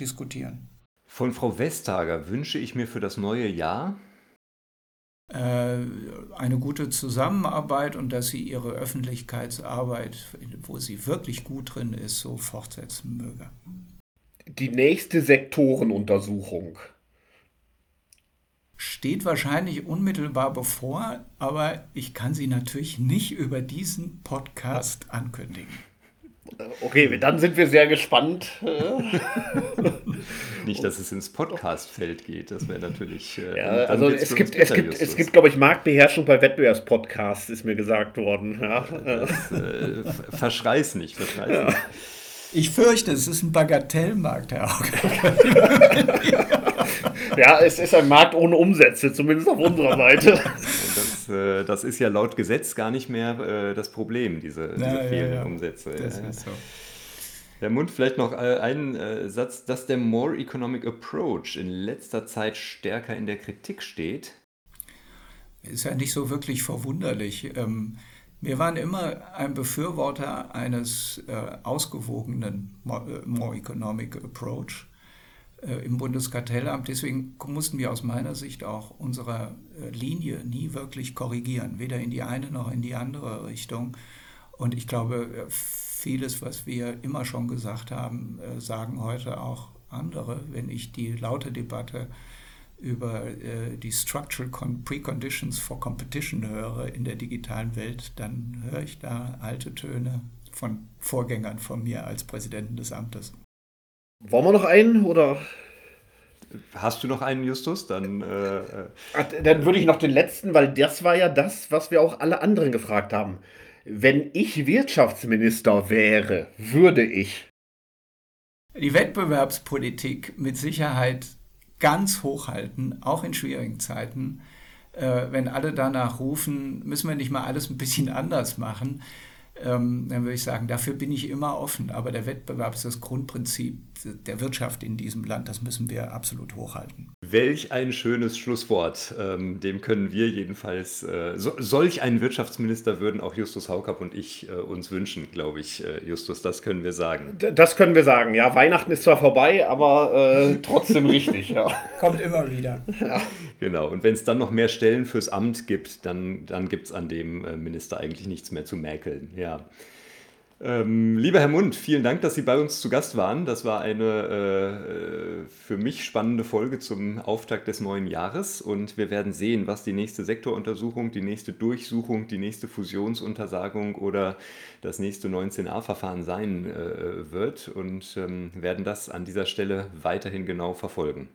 diskutieren. Von Frau Vestager wünsche ich mir für das neue Jahr äh, eine gute Zusammenarbeit und dass sie ihre Öffentlichkeitsarbeit, wo sie wirklich gut drin ist, so fortsetzen möge. Die nächste Sektorenuntersuchung steht wahrscheinlich unmittelbar bevor, aber ich kann sie natürlich nicht über diesen Podcast ankündigen. Okay, dann sind wir sehr gespannt. Nicht, dass es ins Podcast-Feld geht, das wäre natürlich. Äh, ja, also es gibt, es gibt, es gibt, glaube ich, Marktbeherrschung bei Wettbewerbspodcasts, ist mir gesagt worden. Ja. Das, äh, verschreiß nicht, verschreiß ja. nicht. Ich fürchte, es ist ein Bagatellmarkt, Herr Auge. ja, es ist ein Markt ohne Umsätze, zumindest auf unserer Seite. Das, äh, das ist ja laut Gesetz gar nicht mehr äh, das Problem, diese, diese ja, fehlenden ja, ja. Umsätze. Das ist so. Herr Mund, vielleicht noch äh, einen Satz, dass der More Economic Approach in letzter Zeit stärker in der Kritik steht. Ist ja nicht so wirklich verwunderlich. Ähm, wir waren immer ein Befürworter eines äh, ausgewogenen More Economic Approach äh, im Bundeskartellamt. Deswegen mussten wir aus meiner Sicht auch unsere äh, Linie nie wirklich korrigieren, weder in die eine noch in die andere Richtung. Und ich glaube, äh, vieles, was wir immer schon gesagt haben, sagen heute auch andere. Wenn ich die laute Debatte über die Structural Preconditions for Competition höre in der digitalen Welt, dann höre ich da alte Töne von Vorgängern von mir als Präsidenten des Amtes. Wollen wir noch einen oder? Hast du noch einen, Justus? Dann, äh, äh, dann würde ich noch den letzten, weil das war ja das, was wir auch alle anderen gefragt haben. Wenn ich Wirtschaftsminister wäre, würde ich. Die Wettbewerbspolitik mit Sicherheit ganz hochhalten, auch in schwierigen Zeiten. Äh, wenn alle danach rufen, müssen wir nicht mal alles ein bisschen anders machen ähm, dann würde ich sagen, dafür bin ich immer offen. Aber der Wettbewerb ist das Grundprinzip der Wirtschaft in diesem Land. Das müssen wir absolut hochhalten. Welch ein schönes Schlusswort. Ähm, dem können wir jedenfalls, äh, so, solch einen Wirtschaftsminister würden auch Justus Haukapp und ich äh, uns wünschen, glaube ich, äh, Justus, das können wir sagen. Das können wir sagen, ja. Weihnachten ist zwar vorbei, aber äh, trotzdem richtig, ja. Kommt immer wieder. Ja. Genau, und wenn es dann noch mehr Stellen fürs Amt gibt, dann, dann gibt es an dem Minister eigentlich nichts mehr zu mäkeln, ja. Ähm, lieber Herr Mund, vielen Dank, dass Sie bei uns zu Gast waren. Das war eine äh, für mich spannende Folge zum Auftakt des neuen Jahres und wir werden sehen, was die nächste Sektoruntersuchung, die nächste Durchsuchung, die nächste Fusionsuntersagung oder das nächste 19a-Verfahren sein äh, wird und ähm, werden das an dieser Stelle weiterhin genau verfolgen.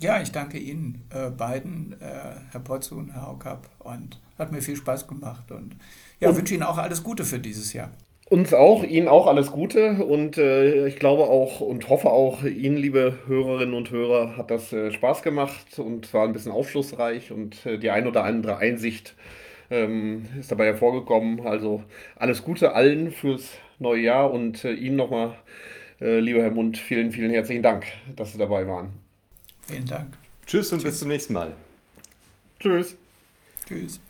Ja, ich danke Ihnen äh, beiden, äh, Herr Potzu und Herr Haukapp, und hat mir viel Spaß gemacht und ja, wünsche Ihnen auch alles Gute für dieses Jahr. Uns auch, Ihnen auch alles Gute und äh, ich glaube auch und hoffe auch, Ihnen, liebe Hörerinnen und Hörer, hat das äh, Spaß gemacht und war ein bisschen aufschlussreich und äh, die ein oder andere Einsicht ähm, ist dabei hervorgekommen. Also alles Gute allen fürs neue Jahr und äh, Ihnen nochmal, äh, lieber Herr Mund, vielen, vielen herzlichen Dank, dass Sie dabei waren. Vielen Dank. Tschüss und Tschüss. bis zum nächsten Mal. Tschüss. Tschüss.